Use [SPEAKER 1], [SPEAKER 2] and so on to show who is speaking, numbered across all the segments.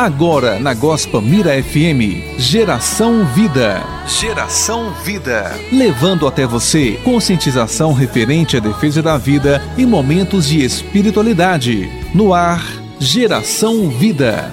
[SPEAKER 1] Agora na Gospa Mira FM, Geração Vida. Geração Vida. Levando até você conscientização referente à defesa da vida e momentos de espiritualidade. No ar, Geração Vida.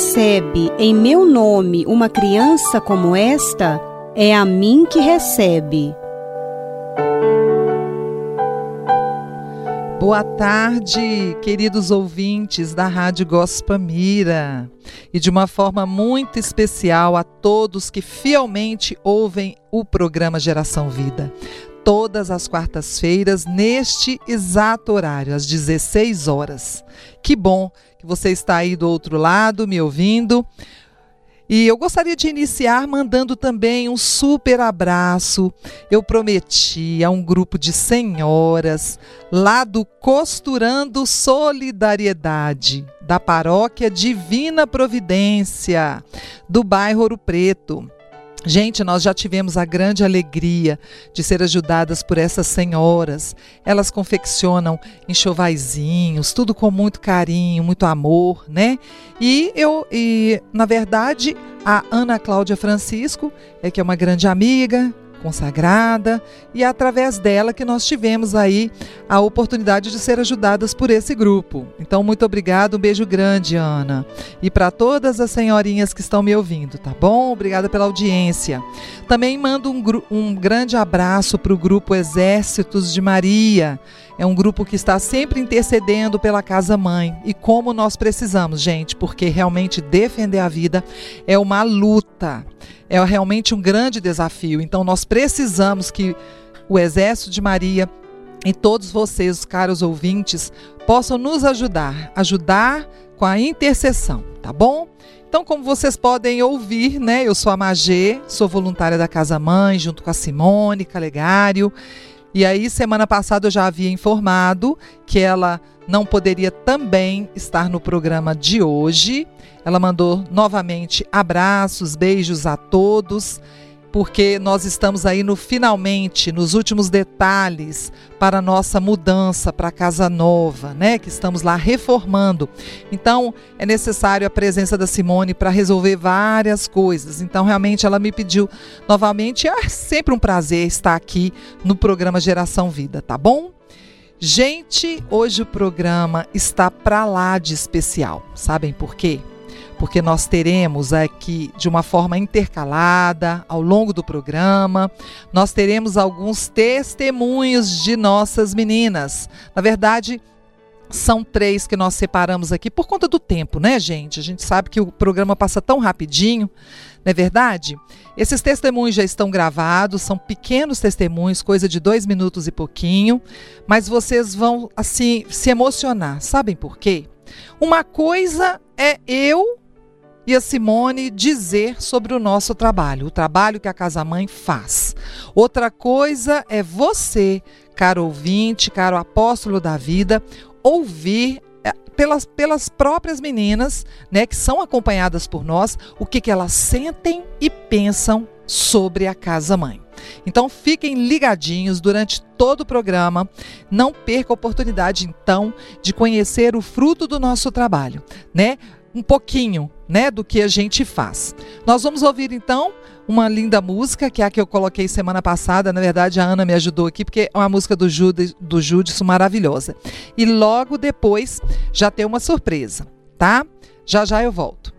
[SPEAKER 2] Recebe em meu nome uma criança como esta, é a mim que recebe.
[SPEAKER 3] Boa tarde, queridos ouvintes da Rádio Gospa Mira. E de uma forma muito especial a todos que fielmente ouvem o programa Geração Vida. Todas as quartas-feiras, neste exato horário, às 16 horas. Que bom que você está aí do outro lado me ouvindo. E eu gostaria de iniciar mandando também um super abraço. Eu prometi a um grupo de senhoras lá do Costurando Solidariedade, da Paróquia Divina Providência, do bairro Ouro Preto. Gente, nós já tivemos a grande alegria de ser ajudadas por essas senhoras. Elas confeccionam enxovaizinhos, tudo com muito carinho, muito amor, né? E eu, e, na verdade, a Ana Cláudia Francisco, é que é uma grande amiga, consagrada e é através dela que nós tivemos aí a oportunidade de ser ajudadas por esse grupo. Então, muito obrigado, um beijo grande, Ana. E para todas as senhorinhas que estão me ouvindo, tá bom? Obrigada pela audiência. Também mando um, um grande abraço para o grupo Exércitos de Maria. É um grupo que está sempre intercedendo pela Casa Mãe. E como nós precisamos, gente, porque realmente defender a vida é uma luta é realmente um grande desafio. Então, nós precisamos que o Exército de Maria e todos vocês, caros ouvintes, possam nos ajudar, ajudar com a intercessão, tá bom? Então, como vocês podem ouvir, né, eu sou a Magê, sou voluntária da Casa Mãe, junto com a Simone Calegário. E aí, semana passada eu já havia informado que ela não poderia também estar no programa de hoje. Ela mandou novamente abraços, beijos a todos, porque nós estamos aí no finalmente, nos últimos detalhes para a nossa mudança para a casa nova, né, que estamos lá reformando. Então, é necessário a presença da Simone para resolver várias coisas. Então, realmente ela me pediu novamente, é sempre um prazer estar aqui no programa Geração Vida, tá bom? Gente, hoje o programa está para lá de especial. Sabem por quê? Porque nós teremos aqui de uma forma intercalada ao longo do programa, nós teremos alguns testemunhos de nossas meninas. Na verdade, são três que nós separamos aqui por conta do tempo, né, gente? A gente sabe que o programa passa tão rapidinho. Não é verdade? Esses testemunhos já estão gravados, são pequenos testemunhos, coisa de dois minutos e pouquinho, mas vocês vão, assim, se emocionar. Sabem por quê? Uma coisa é eu e a Simone dizer sobre o nosso trabalho, o trabalho que a Casa Mãe faz. Outra coisa é você, caro ouvinte, caro apóstolo da vida, ouvir pelas, pelas próprias meninas, né, que são acompanhadas por nós, o que, que elas sentem e pensam sobre a casa mãe. Então fiquem ligadinhos durante todo o programa. Não perca a oportunidade então de conhecer o fruto do nosso trabalho, né? Um pouquinho, né, do que a gente faz. Nós vamos ouvir então uma linda música, que é a que eu coloquei semana passada. Na verdade, a Ana me ajudou aqui, porque é uma música do, Judas, do Judson maravilhosa. E logo depois já tem uma surpresa, tá? Já já eu volto.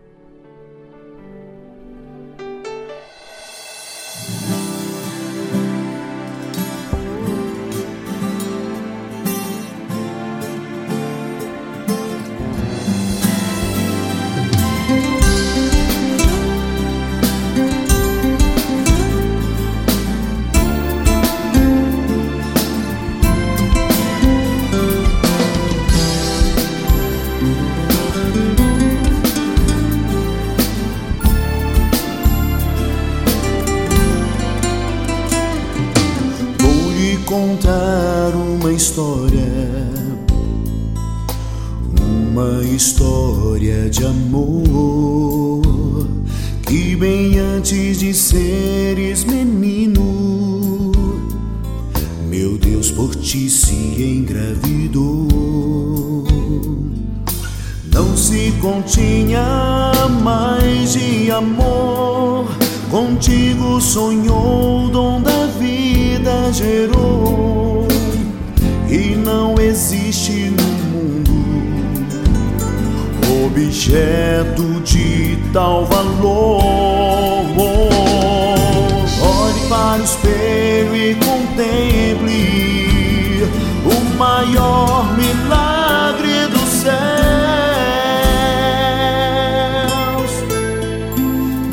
[SPEAKER 4] De tal valor. Olhe para o espelho e contemple o maior milagre dos céus.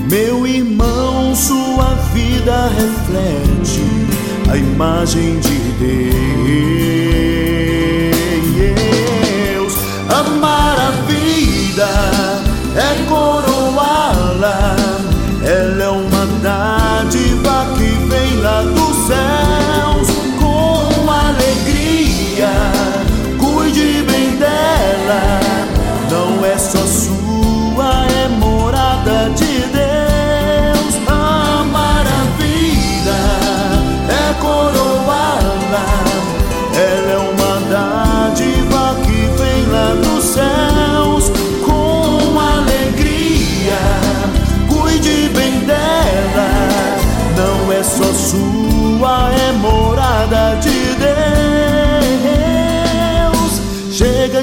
[SPEAKER 4] Meu irmão, sua vida reflete a imagem de Deus.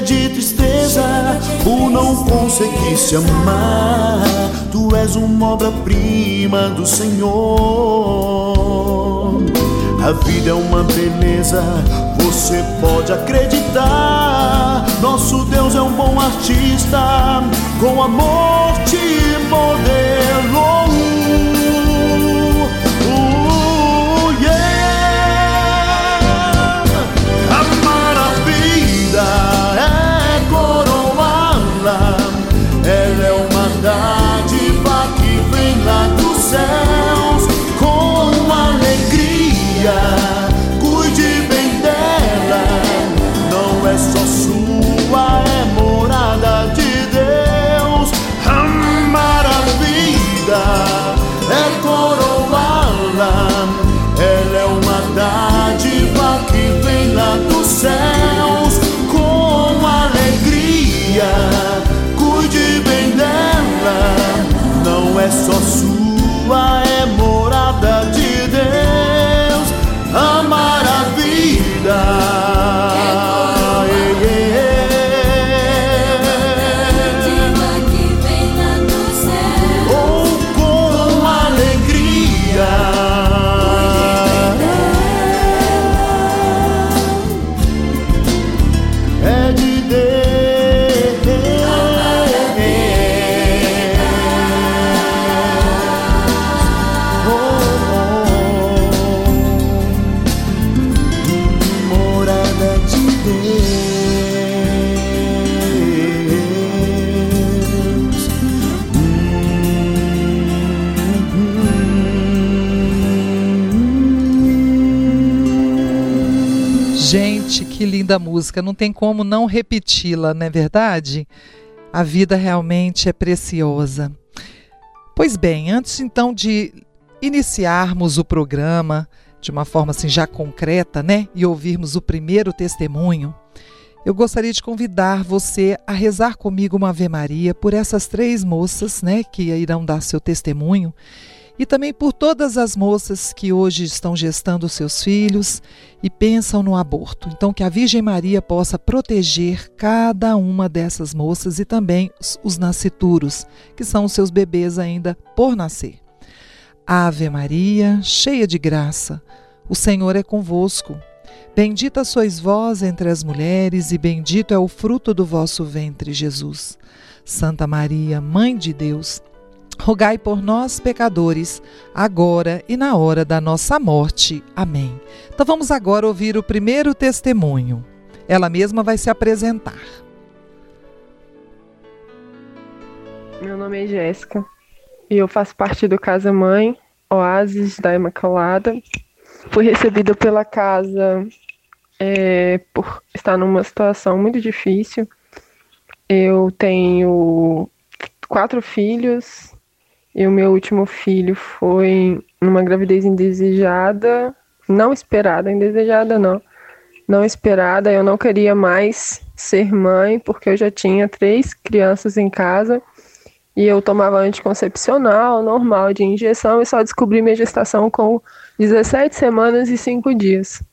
[SPEAKER 4] De tristeza por não conseguir se amar. Tu és uma obra-prima do Senhor. A vida é uma beleza, você pode acreditar. Nosso Deus é um bom artista, com amor te modelou.
[SPEAKER 3] Música. Não tem como não repeti-la, não é verdade? A vida realmente é preciosa. Pois bem, antes então de iniciarmos o programa de uma forma assim já concreta, né, e ouvirmos o primeiro testemunho, eu gostaria de convidar você a rezar comigo uma Ave Maria por essas três moças, né, que irão dar seu testemunho e também por todas as moças que hoje estão gestando seus filhos e pensam no aborto. Então, que a Virgem Maria possa proteger cada uma dessas moças e também os, os nascituros, que são os seus bebês ainda por nascer. Ave Maria, cheia de graça, o Senhor é convosco. Bendita sois vós entre as mulheres, e bendito é o fruto do vosso ventre, Jesus. Santa Maria, Mãe de Deus, rogai por nós, pecadores, agora e na hora da nossa morte. Amém. Então vamos agora ouvir o primeiro testemunho. Ela mesma vai se apresentar.
[SPEAKER 5] Meu nome é Jéssica e eu faço parte do Casa Mãe, Oásis da Imaculada. Fui recebida pela casa é, por estar numa situação muito difícil Eu tenho quatro filhos e o meu último filho foi numa gravidez indesejada, não esperada, indesejada não, não esperada. Eu não queria mais ser mãe porque eu já tinha três crianças em casa e eu tomava anticoncepcional normal de injeção e só descobri minha gestação com 17 semanas e 5 dias.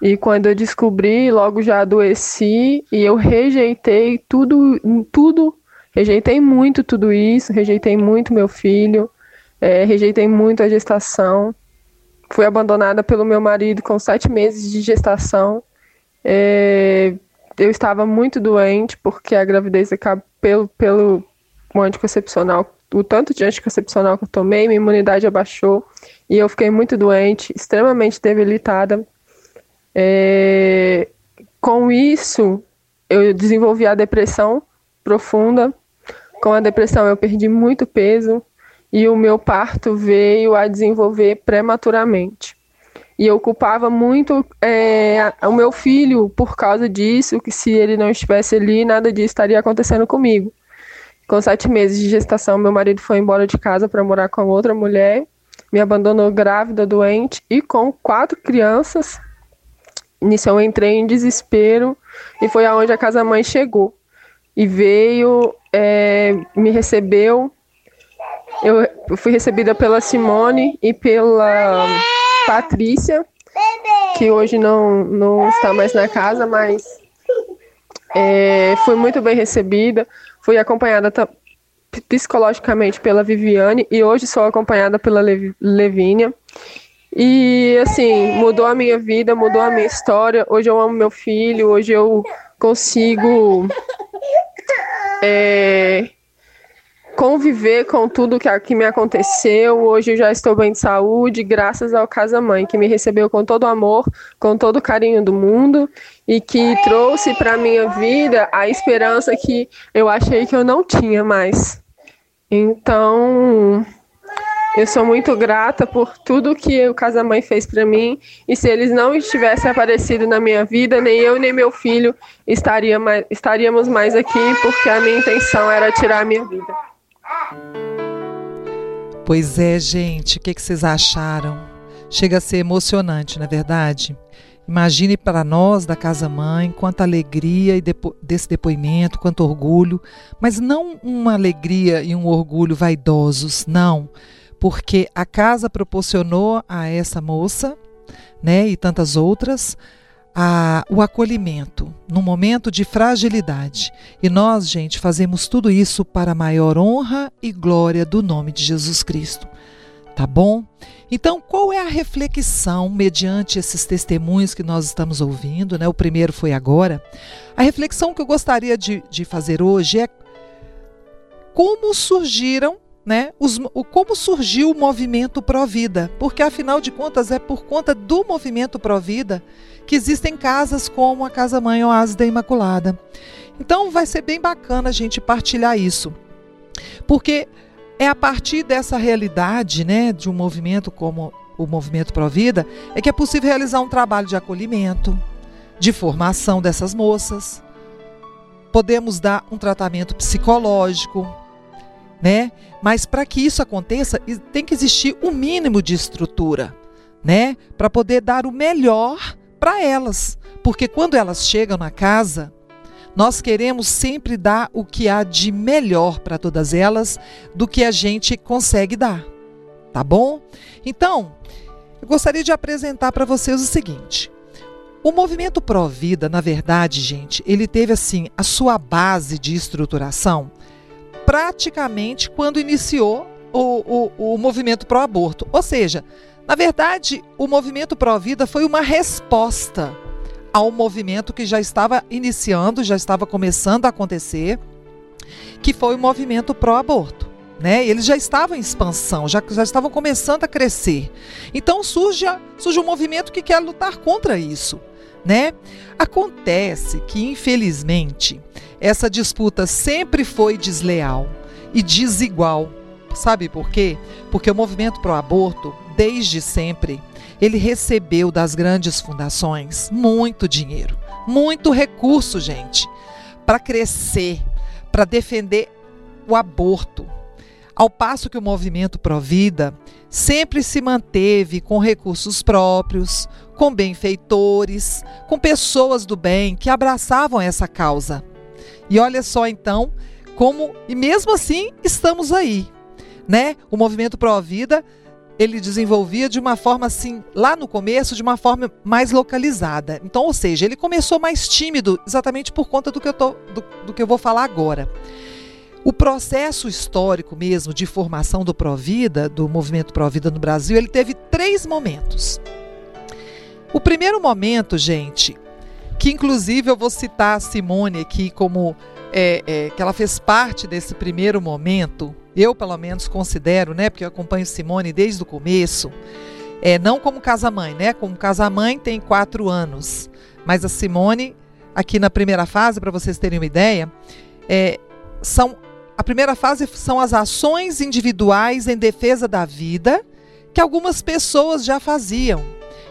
[SPEAKER 5] E quando eu descobri, logo já adoeci e eu rejeitei tudo, tudo, rejeitei muito tudo isso, rejeitei muito meu filho, é, rejeitei muito a gestação. Fui abandonada pelo meu marido com sete meses de gestação. É, eu estava muito doente porque a gravidez acaba pelo, pelo anticoncepcional, o tanto de anticoncepcional que eu tomei, minha imunidade abaixou e eu fiquei muito doente, extremamente debilitada. É, com isso, eu desenvolvi a depressão profunda. Com a depressão, eu perdi muito peso e o meu parto veio a desenvolver prematuramente. E eu culpava muito é, o meu filho por causa disso, que se ele não estivesse ali, nada disso estaria acontecendo comigo. Com sete meses de gestação, meu marido foi embora de casa para morar com outra mulher, me abandonou grávida, doente e com quatro crianças Nisso eu entrei em desespero e foi aonde a casa-mãe chegou. E veio, é, me recebeu. Eu fui recebida pela Simone e pela Patrícia, que hoje não, não está mais na casa, mas é, fui muito bem recebida. Fui acompanhada psicologicamente pela Viviane e hoje sou acompanhada pela Levínia. E assim, mudou a minha vida, mudou a minha história. Hoje eu amo meu filho, hoje eu consigo é, conviver com tudo que, que me aconteceu. Hoje eu já estou bem de saúde, graças ao Casa Mãe, que me recebeu com todo amor, com todo o carinho do mundo e que trouxe para minha vida a esperança que eu achei que eu não tinha mais. Então, eu sou muito grata por tudo que o Casamãe fez para mim. E se eles não tivessem aparecido na minha vida, nem eu nem meu filho estaria mais, estaríamos mais aqui, porque a minha intenção era tirar a minha vida.
[SPEAKER 3] Pois é, gente, o que, que vocês acharam? Chega a ser emocionante, não é verdade? Imagine para nós da Casa Mãe quanta alegria depo desse depoimento, quanto orgulho, mas não uma alegria e um orgulho vaidosos, não porque a casa proporcionou a essa moça, né, e tantas outras, a, o acolhimento num momento de fragilidade. E nós, gente, fazemos tudo isso para a maior honra e glória do nome de Jesus Cristo. Tá bom? Então, qual é a reflexão mediante esses testemunhos que nós estamos ouvindo? Né? O primeiro foi agora. A reflexão que eu gostaria de, de fazer hoje é como surgiram né, os, o, como surgiu o movimento Pró-Vida, porque afinal de contas é por conta do movimento Pró-Vida que existem casas como a Casa Mãe Oásis da Imaculada. Então vai ser bem bacana a gente partilhar isso, porque é a partir dessa realidade né, de um movimento como o movimento Pró-Vida é que é possível realizar um trabalho de acolhimento, de formação dessas moças. Podemos dar um tratamento psicológico, né? Mas para que isso aconteça, tem que existir o um mínimo de estrutura, né? Para poder dar o melhor para elas. Porque quando elas chegam na casa, nós queremos sempre dar o que há de melhor para todas elas do que a gente consegue dar. Tá bom? Então, eu gostaria de apresentar para vocês o seguinte. O movimento Pró-Vida, na verdade, gente, ele teve assim a sua base de estruturação praticamente quando iniciou o, o, o movimento pró-aborto. Ou seja, na verdade, o movimento pró-vida foi uma resposta ao movimento que já estava iniciando, já estava começando a acontecer, que foi o movimento pró-aborto. Né? Eles já estavam em expansão, já, já estavam começando a crescer. Então surge, surge um movimento que quer lutar contra isso. Né? Acontece que, infelizmente, essa disputa sempre foi desleal e desigual. Sabe por quê? Porque o movimento pro aborto, desde sempre, ele recebeu das grandes fundações muito dinheiro, muito recurso, gente, para crescer, para defender o aborto. Ao passo que o movimento Provida sempre se manteve com recursos próprios, com benfeitores, com pessoas do bem que abraçavam essa causa. E olha só então como e mesmo assim estamos aí, né? O movimento Provida ele desenvolvia de uma forma assim, lá no começo, de uma forma mais localizada. Então, ou seja, ele começou mais tímido, exatamente por conta do que eu, tô, do, do que eu vou falar agora. O processo histórico mesmo de formação do Provida, do movimento Provida no Brasil, ele teve três momentos. O primeiro momento, gente, que inclusive eu vou citar a Simone aqui como é, é, que ela fez parte desse primeiro momento, eu pelo menos considero, né, porque eu acompanho Simone desde o começo, é, não como casa-mãe, né, como casa-mãe tem quatro anos, mas a Simone, aqui na primeira fase, para vocês terem uma ideia, é, são a primeira fase são as ações individuais em defesa da vida que algumas pessoas já faziam.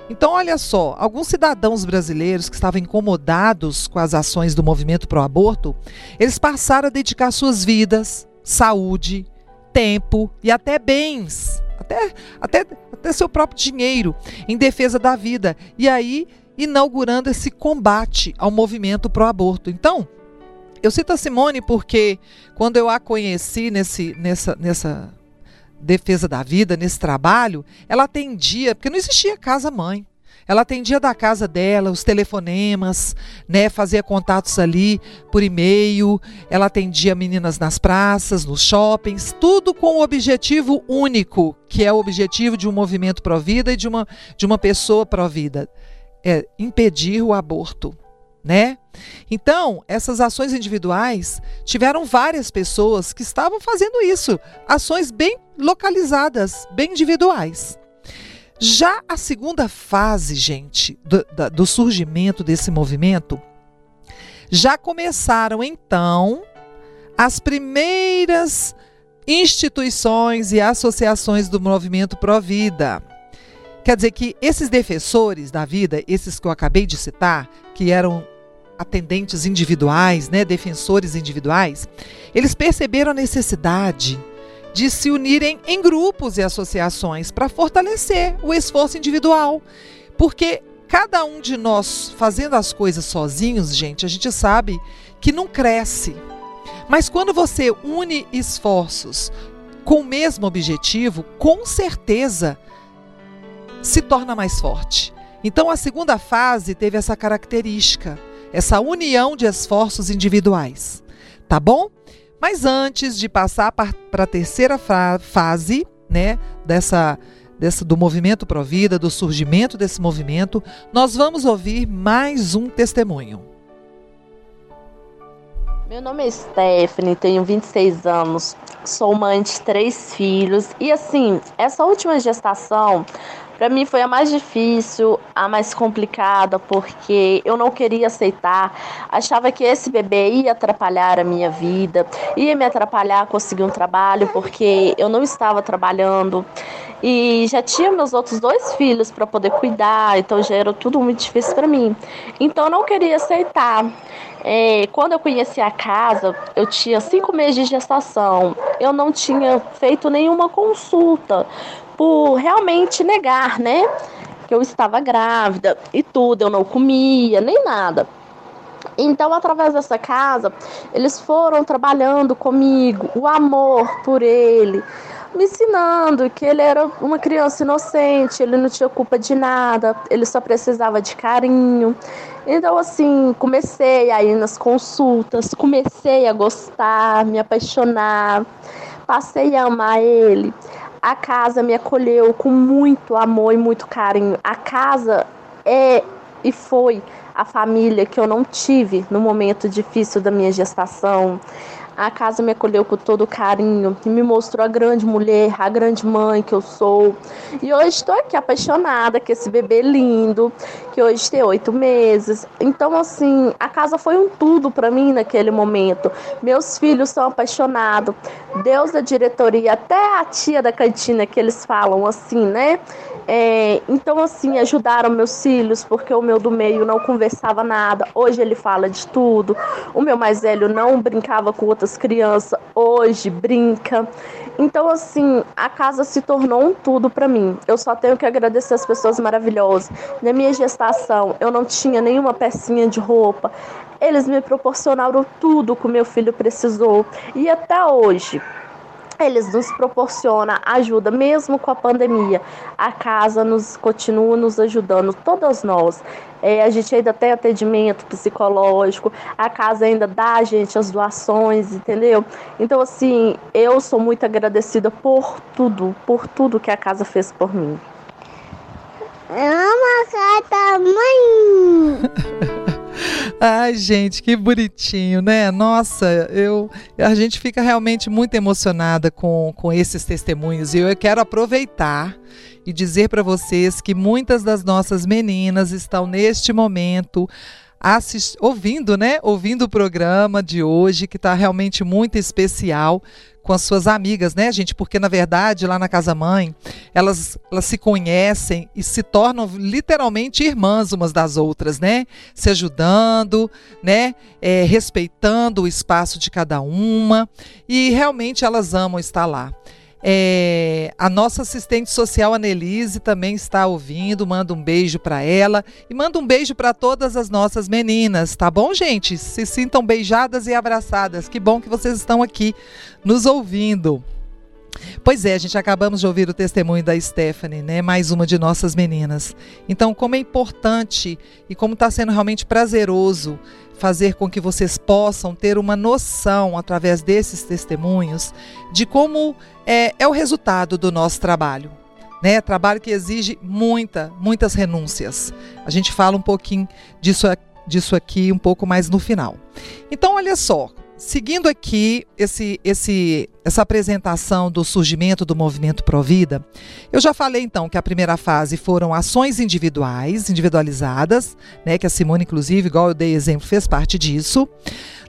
[SPEAKER 3] Então, olha só, alguns cidadãos brasileiros que estavam incomodados com as ações do movimento pro aborto, eles passaram a dedicar suas vidas, saúde, tempo e até bens, até, até, até seu próprio dinheiro em defesa da vida. E aí, inaugurando esse combate ao movimento pro aborto. Então, eu cito a Simone porque quando eu a conheci nesse, nessa, nessa defesa da vida, nesse trabalho, ela atendia, porque não existia casa-mãe. Ela atendia da casa dela, os telefonemas, né, fazia contatos ali por e-mail, ela atendia meninas nas praças, nos shoppings, tudo com o objetivo único, que é o objetivo de um movimento pró-vida e de uma, de uma pessoa pró-vida, é impedir o aborto né? Então, essas ações individuais tiveram várias pessoas que estavam fazendo isso, ações bem localizadas, bem individuais. Já a segunda fase, gente, do, do surgimento desse movimento, já começaram então as primeiras instituições e associações do movimento Provida. Quer dizer que esses defensores da vida, esses que eu acabei de citar, que eram atendentes individuais, né, defensores individuais, eles perceberam a necessidade de se unirem em grupos e associações para fortalecer o esforço individual. Porque cada um de nós fazendo as coisas sozinhos, gente, a gente sabe que não cresce. Mas quando você une esforços com o mesmo objetivo, com certeza se torna mais forte. Então a segunda fase teve essa característica essa união de esforços individuais. Tá bom? Mas antes de passar para a terceira fase, né, dessa, dessa do movimento Provida, do surgimento desse movimento, nós vamos ouvir mais um testemunho.
[SPEAKER 6] Meu nome é Stephanie, tenho 26 anos, sou mãe de três filhos e assim, essa última gestação para mim foi a mais difícil, a mais complicada, porque eu não queria aceitar. Achava que esse bebê ia atrapalhar a minha vida, ia me atrapalhar conseguir um trabalho, porque eu não estava trabalhando e já tinha meus outros dois filhos para poder cuidar, então já era tudo muito difícil para mim. Então eu não queria aceitar. É, quando eu conheci a casa, eu tinha cinco meses de gestação. Eu não tinha feito nenhuma consulta, por realmente negar, né? Que eu estava grávida e tudo, eu não comia, nem nada. Então, através dessa casa, eles foram trabalhando comigo, o amor por ele, me ensinando que ele era uma criança inocente, ele não tinha culpa de nada, ele só precisava de carinho. Então, assim, comecei a ir nas consultas, comecei a gostar, me apaixonar, passei a amar ele. A casa me acolheu com muito amor e muito carinho. A casa é e foi a família que eu não tive no momento difícil da minha gestação. A casa me acolheu com todo carinho e me mostrou a grande mulher, a grande mãe que eu sou. E hoje estou aqui apaixonada com esse bebê lindo, que hoje tem oito meses. Então, assim, a casa foi um tudo para mim naquele momento. Meus filhos são apaixonados. Deus da diretoria, até a tia da cantina que eles falam assim, né? É, então, assim, ajudaram meus filhos, porque o meu do meio não conversava nada. Hoje ele fala de tudo. O meu mais velho não brincava com outras nossas crianças hoje brinca. Então, assim, a casa se tornou um tudo para mim. Eu só tenho que agradecer as pessoas maravilhosas. Na minha gestação, eu não tinha nenhuma pecinha de roupa. Eles me proporcionaram tudo que o meu filho precisou. E até hoje, eles nos proporcionam ajuda, mesmo com a pandemia. A casa nos continua nos ajudando, todas nós. É, a gente ainda tem atendimento psicológico, a casa ainda dá a gente as doações, entendeu? Então, assim, eu sou muito agradecida por tudo, por tudo que a casa fez por mim.
[SPEAKER 7] Ama a mãe!
[SPEAKER 3] Ai, gente, que bonitinho, né? Nossa, eu, a gente fica realmente muito emocionada com, com esses testemunhos e eu quero aproveitar e dizer para vocês que muitas das nossas meninas estão neste momento assist... ouvindo, né? Ouvindo o programa de hoje, que está realmente muito especial com as suas amigas, né, gente? Porque na verdade, lá na casa mãe, elas, elas se conhecem e se tornam literalmente irmãs umas das outras, né? Se ajudando, né? É, respeitando o espaço de cada uma e realmente elas amam estar lá. É, a nossa assistente social, Annelise, também está ouvindo. Manda um beijo para ela e manda um beijo para todas as nossas meninas, tá bom, gente? Se sintam beijadas e abraçadas. Que bom que vocês estão aqui nos ouvindo. Pois é, gente acabamos de ouvir o testemunho da Stephanie, né? Mais uma de nossas meninas. Então, como é importante e como está sendo realmente prazeroso fazer com que vocês possam ter uma noção, através desses testemunhos, de como é, é o resultado do nosso trabalho. Né? Trabalho que exige muita, muitas renúncias. A gente fala um pouquinho disso, disso aqui um pouco mais no final. Então, olha só, Seguindo aqui esse, esse, essa apresentação do surgimento do movimento Provida, eu já falei então que a primeira fase foram ações individuais, individualizadas, né, que a Simone, inclusive, igual eu dei exemplo, fez parte disso.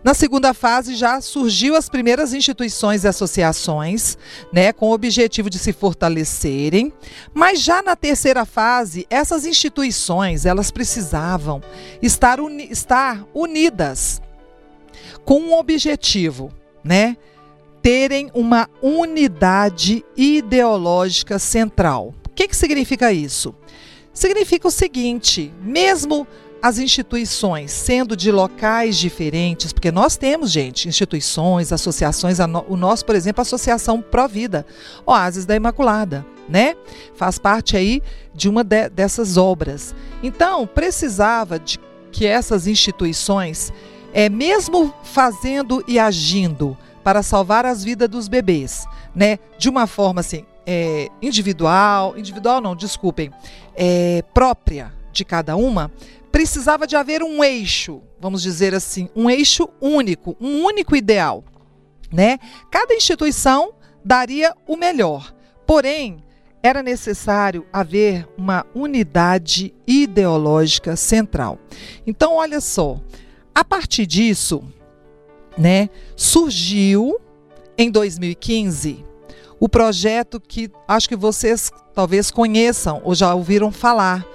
[SPEAKER 3] Na segunda fase já surgiu as primeiras instituições e associações, né, com o objetivo de se fortalecerem, mas já na terceira fase, essas instituições, elas precisavam estar, uni estar unidas com um objetivo, né? Terem uma unidade ideológica central. O que, que significa isso? Significa o seguinte: mesmo as instituições sendo de locais diferentes, porque nós temos, gente, instituições, associações, o nosso, por exemplo, a Associação Provida, Oásis da Imaculada, né? Faz parte aí de uma de, dessas obras. Então, precisava de que essas instituições é, mesmo fazendo e agindo para salvar as vidas dos bebês, né, de uma forma assim, é, individual, individual não, desculpem, é, própria de cada uma, precisava de haver um eixo, vamos dizer assim, um eixo único, um único ideal, né? Cada instituição daria o melhor, porém era necessário haver uma unidade ideológica central. Então, olha só, a partir disso, né, surgiu em 2015 o projeto que acho que vocês talvez conheçam ou já ouviram falar,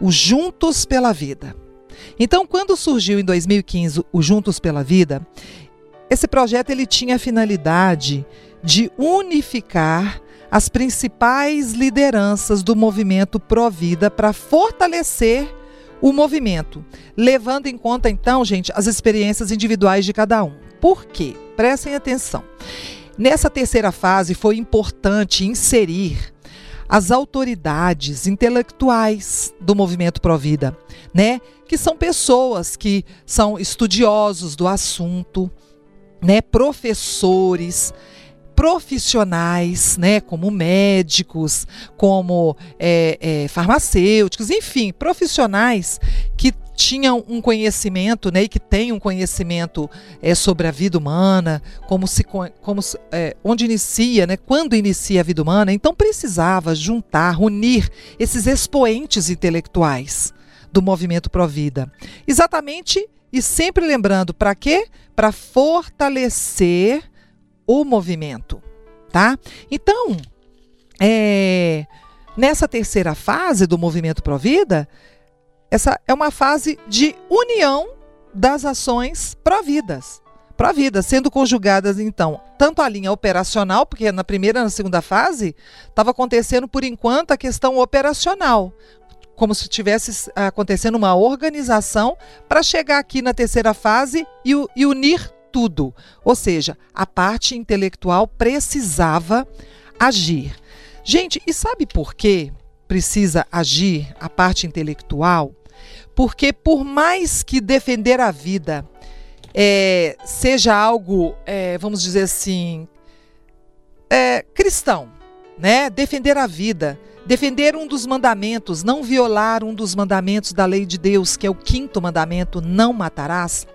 [SPEAKER 3] o Juntos pela Vida. Então, quando surgiu em 2015 o Juntos pela Vida, esse projeto ele tinha a finalidade de unificar as principais lideranças do movimento Provida para fortalecer o movimento, levando em conta então, gente, as experiências individuais de cada um. Por quê? Prestem atenção. Nessa terceira fase foi importante inserir as autoridades intelectuais do movimento Provida, né? Que são pessoas que são estudiosos do assunto, né? Professores, profissionais, né, como médicos, como é, é, farmacêuticos, enfim, profissionais que tinham um conhecimento, né, e que têm um conhecimento é, sobre a vida humana, como se, como é, onde inicia, né, quando inicia a vida humana. Então precisava juntar, unir esses expoentes intelectuais do movimento Provida, exatamente e sempre lembrando para quê? Para fortalecer o movimento, tá? Então, é, nessa terceira fase do movimento Provida, essa é uma fase de união das ações providas, vida, sendo conjugadas então tanto a linha operacional, porque na primeira e na segunda fase estava acontecendo por enquanto a questão operacional, como se tivesse acontecendo uma organização para chegar aqui na terceira fase e, e unir tudo. Ou seja, a parte intelectual precisava agir. Gente, e sabe por que precisa agir a parte intelectual? Porque por mais que defender a vida é, seja algo, é, vamos dizer assim, é, cristão, né? Defender a vida, defender um dos mandamentos, não violar um dos mandamentos da lei de Deus, que é o quinto mandamento, não matarás.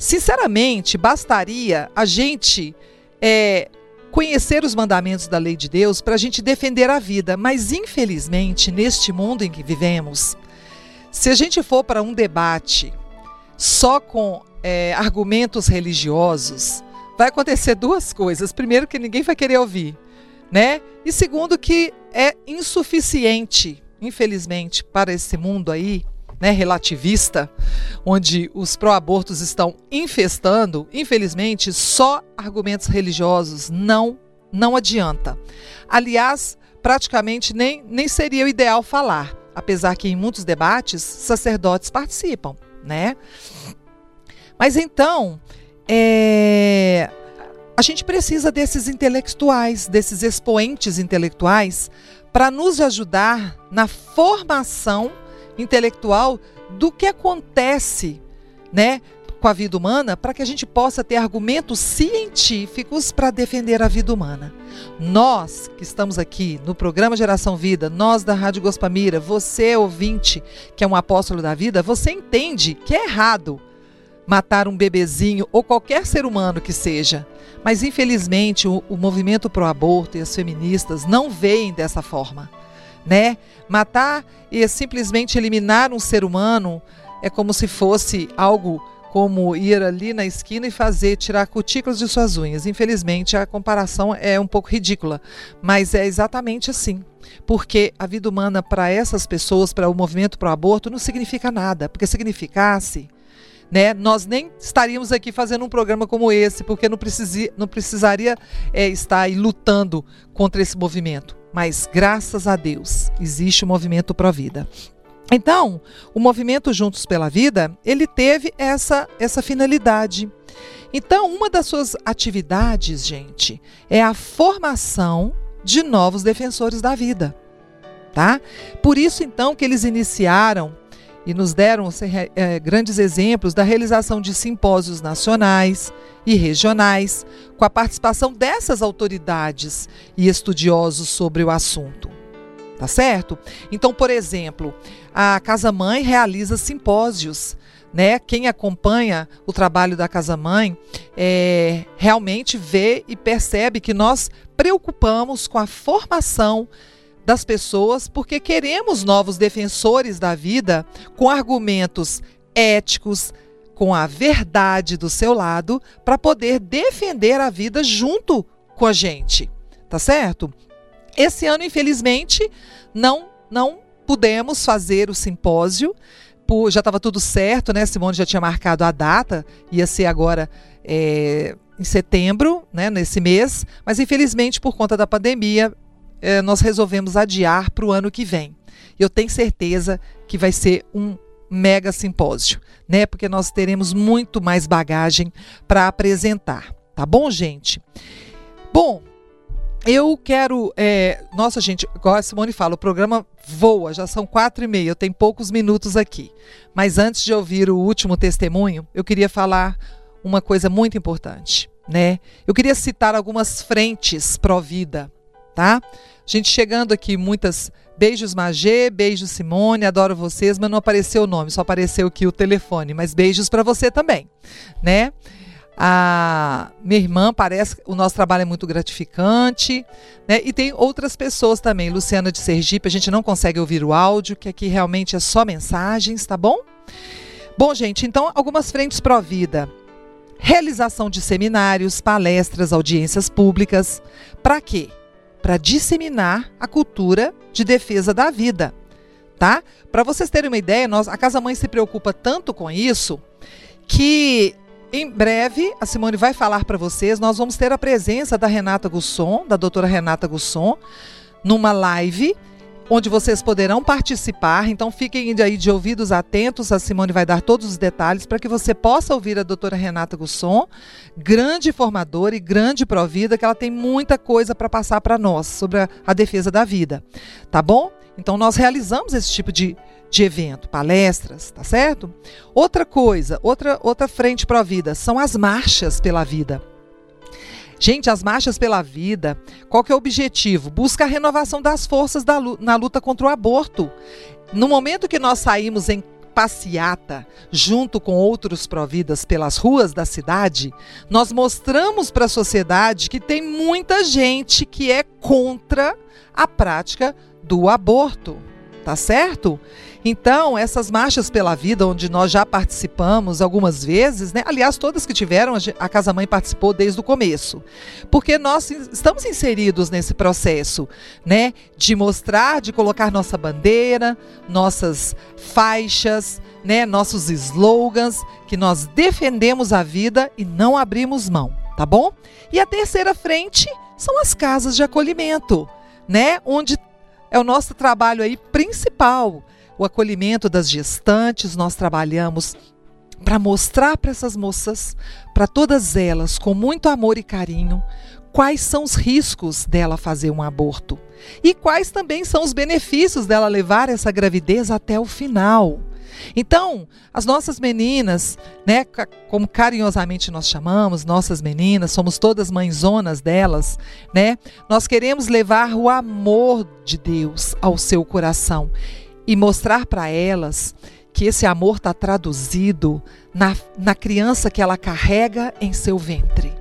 [SPEAKER 3] Sinceramente, bastaria a gente é, conhecer os mandamentos da lei de Deus para a gente defender a vida, mas infelizmente, neste mundo em que vivemos, se a gente for para um debate só com é, argumentos religiosos, vai acontecer duas coisas. Primeiro, que ninguém vai querer ouvir, né? E segundo, que é insuficiente, infelizmente, para esse mundo aí, né, relativista, onde os pró-abortos estão infestando, infelizmente, só argumentos religiosos não não adianta. Aliás, praticamente nem, nem seria o ideal falar, apesar que em muitos debates sacerdotes participam, né? Mas então, é, a gente precisa desses intelectuais, desses expoentes intelectuais, para nos ajudar na formação intelectual do que acontece, né, com a vida humana, para que a gente possa ter argumentos científicos para defender a vida humana. Nós que estamos aqui no programa Geração Vida, nós da Rádio Gospamira, você ouvinte que é um apóstolo da vida, você entende que é errado matar um bebezinho ou qualquer ser humano que seja. Mas infelizmente o, o movimento pro aborto e as feministas não veem dessa forma, né? Matar e simplesmente eliminar um ser humano é como se fosse algo como ir ali na esquina e fazer tirar cutículas de suas unhas. Infelizmente a comparação é um pouco ridícula, mas é exatamente assim. Porque a vida humana para essas pessoas, para o movimento pro aborto, não significa nada. Porque significasse, né? Nós nem estaríamos aqui fazendo um programa como esse, porque não, precisi, não precisaria é, estar aí lutando contra esse movimento. Mas graças a Deus existe o movimento Pro Vida. Então, o movimento Juntos pela Vida, ele teve essa, essa finalidade. Então, uma das suas atividades, gente, é a formação de novos defensores da vida, tá? Por isso, então, que eles iniciaram e nos deram é, grandes exemplos da realização de simpósios nacionais e regionais, com a participação dessas autoridades e estudiosos sobre o assunto. Tá certo? Então, por exemplo, a Casa Mãe realiza simpósios. Né? Quem acompanha o trabalho da Casa Mãe é, realmente vê e percebe que nós preocupamos com a formação das pessoas porque queremos novos defensores da vida com argumentos éticos, com a verdade do seu lado, para poder defender a vida junto com a gente. Tá certo? Esse ano, infelizmente, não não pudemos fazer o simpósio. Por, já estava tudo certo, né? Simone já tinha marcado a data, ia ser agora é, em setembro, né? Nesse mês, mas infelizmente por conta da pandemia eh, nós resolvemos adiar para o ano que vem. Eu tenho certeza que vai ser um mega simpósio, né? Porque nós teremos muito mais bagagem para apresentar, tá bom, gente? Bom, eu quero. É, nossa, gente, igual a Simone fala, o programa voa, já são quatro e meia, eu tenho poucos minutos aqui. Mas antes de ouvir o último testemunho, eu queria falar uma coisa muito importante, né? Eu queria citar algumas frentes pró-vida tá? Gente chegando aqui, muitas beijos Magê, beijos Simone, adoro vocês, mas não apareceu o nome, só apareceu aqui o telefone, mas beijos para você também, né? A minha irmã parece o nosso trabalho é muito gratificante, né? E tem outras pessoas também, Luciana de Sergipe, a gente não consegue ouvir o áudio, que aqui realmente é só mensagens, tá bom? Bom, gente, então algumas frentes pró vida. Realização de seminários, palestras, audiências públicas. Para quê? Para disseminar a cultura de defesa da vida, tá? Para vocês terem uma ideia, nós, a Casa Mãe se preocupa tanto com isso que em breve, a Simone vai falar para vocês. Nós vamos ter a presença da Renata Gusson, da doutora Renata Gusson, numa live onde vocês poderão participar. Então fiquem aí de ouvidos atentos. A Simone vai dar todos os detalhes para que você possa ouvir a doutora Renata Gusson, grande formadora e grande provida, que ela tem muita coisa para passar para nós sobre a, a defesa da vida. Tá bom? Então nós realizamos esse tipo de, de evento, palestras, tá certo? Outra coisa, outra, outra frente para a vida são as marchas pela vida. Gente, as marchas pela vida, qual que é o objetivo? Busca a renovação das forças da, na luta contra o aborto. No momento que nós saímos em passeata, junto com outros providas pelas ruas da cidade, nós mostramos para a sociedade que tem muita gente que é contra a prática do aborto, tá certo? Então, essas marchas pela vida, onde nós já participamos algumas vezes, né? aliás, todas que tiveram, a Casa Mãe participou desde o começo, porque nós estamos inseridos nesse processo né? de mostrar, de colocar nossa bandeira, nossas faixas, né? nossos slogans, que nós defendemos a vida e não abrimos mão, tá bom? E a terceira frente são as casas de acolhimento, né? onde é o nosso trabalho aí principal o acolhimento das gestantes, nós trabalhamos para mostrar para essas moças, para todas elas, com muito amor e carinho, quais são os riscos dela fazer um aborto e quais também são os benefícios dela levar essa gravidez até o final. Então, as nossas meninas, né, como carinhosamente nós chamamos, nossas meninas, somos todas mãezonas delas, né? Nós queremos levar o amor de Deus ao seu coração e mostrar para elas que esse amor está traduzido na, na criança que ela carrega em seu ventre.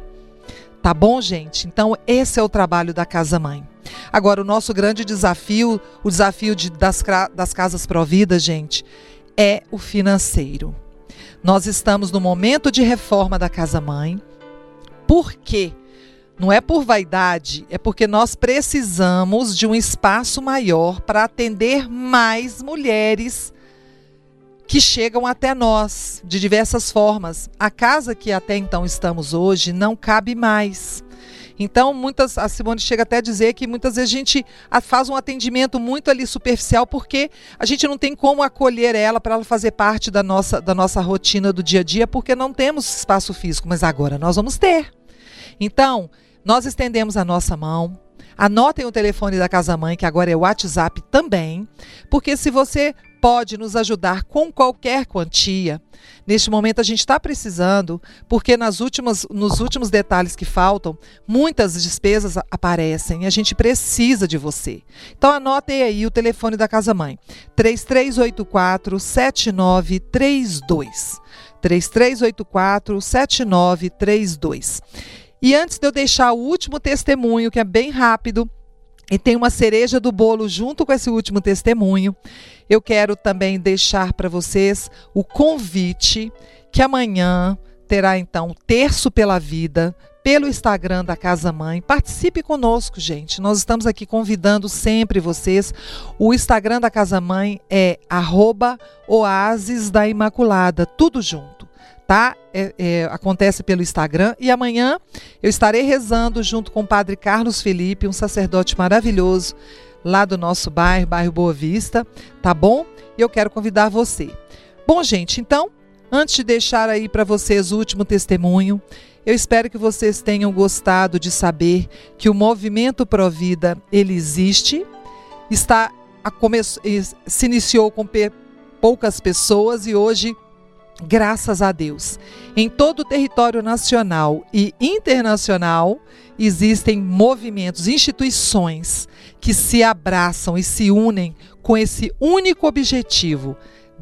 [SPEAKER 3] Tá bom, gente? Então, esse é o trabalho da Casa Mãe. Agora, o nosso grande desafio, o desafio de, das, das casas providas, gente, é o financeiro. Nós estamos no momento de reforma da Casa Mãe. Por quê? Não é por vaidade, é porque nós precisamos de um espaço maior para atender mais mulheres que chegam até nós de diversas formas. A casa que até então estamos hoje não cabe mais. Então, muitas, a Simone chega até a dizer que muitas vezes a gente faz um atendimento muito ali superficial porque a gente não tem como acolher ela para ela fazer parte da nossa, da nossa rotina do dia a dia porque não temos espaço físico, mas agora nós vamos ter. Então, nós estendemos a nossa mão. Anotem o telefone da Casa Mãe, que agora é o WhatsApp também, porque se você pode nos ajudar com qualquer quantia, neste momento a gente está precisando, porque nas últimas, nos últimos detalhes que faltam, muitas despesas aparecem e a gente precisa de você. Então anotem aí o telefone da Casa Mãe: 3384 7932. 3384 7932. E antes de eu deixar o último testemunho, que é bem rápido, e tem uma cereja do bolo junto com esse último testemunho, eu quero também deixar para vocês o convite que amanhã terá então Terço pela Vida pelo Instagram da Casa Mãe. Participe conosco, gente. Nós estamos aqui convidando sempre vocês. O Instagram da Casa Mãe é Imaculada, tudo junto tá? É, é, acontece pelo Instagram. E amanhã eu estarei rezando junto com o Padre Carlos Felipe, um sacerdote maravilhoso lá do nosso bairro, bairro Boa Vista, tá bom? E eu quero convidar você. Bom, gente, então, antes de deixar aí para vocês o último testemunho, eu espero que vocês tenham gostado de saber que o movimento Provida ele existe, está a come, se iniciou com poucas pessoas e hoje Graças a Deus. Em todo o território nacional e internacional existem movimentos, instituições que se abraçam e se unem com esse único objetivo: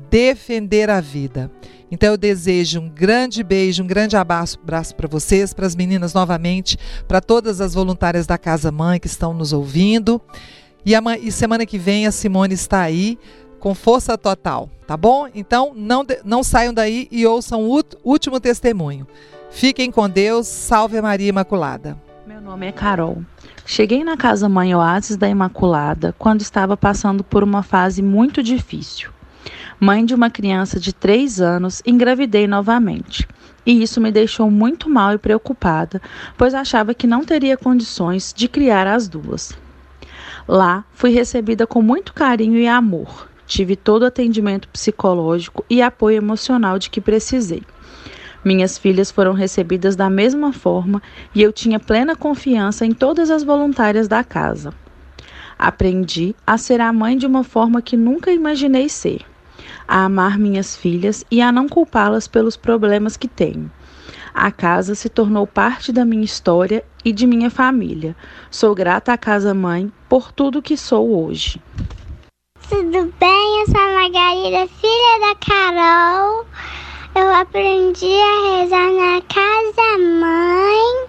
[SPEAKER 3] defender a vida. Então eu desejo um grande beijo, um grande abraço, para vocês, para as meninas novamente, para todas as voluntárias da Casa Mãe que estão nos ouvindo. E, a, e semana que vem a Simone está aí com força total, tá bom? Então não, não saiam daí e ouçam o último testemunho. Fiquem com Deus, salve Maria Imaculada.
[SPEAKER 8] Meu nome é Carol. Cheguei na casa Mãe Oasis da Imaculada quando estava passando por uma fase muito difícil. Mãe de uma criança de 3 anos, engravidei novamente. e isso me deixou muito mal e preocupada, pois achava que não teria condições de criar as duas. Lá, fui recebida com muito carinho e amor. Tive todo o atendimento psicológico e apoio emocional de que precisei. Minhas filhas foram recebidas da mesma forma e eu tinha plena confiança em todas as voluntárias da casa. Aprendi a ser a mãe de uma forma que nunca imaginei ser, a amar minhas filhas e a não culpá-las pelos problemas que tenho. A casa se tornou parte da minha história e de minha família. Sou grata à Casa Mãe por tudo que sou hoje.
[SPEAKER 7] Tudo bem? Eu sou a Margarida, filha da Carol. Eu aprendi a rezar na Casa Mãe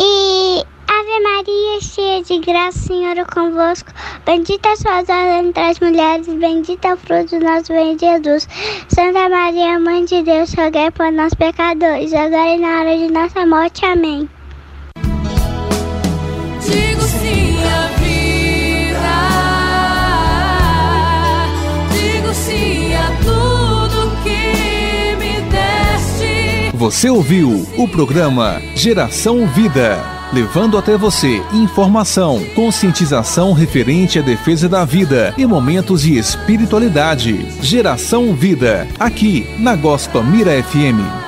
[SPEAKER 7] e Ave Maria, cheia de graça, Senhor é convosco. Bendita sois vós entre as mulheres, bendito é o fruto do nosso ventre, Jesus. Santa Maria, Mãe de Deus, rogai por nós pecadores, agora e na hora de nossa morte. Amém.
[SPEAKER 1] Você ouviu o programa Geração Vida levando até você informação, conscientização referente à defesa da vida e momentos de espiritualidade. Geração Vida, aqui na Gospa Mira FM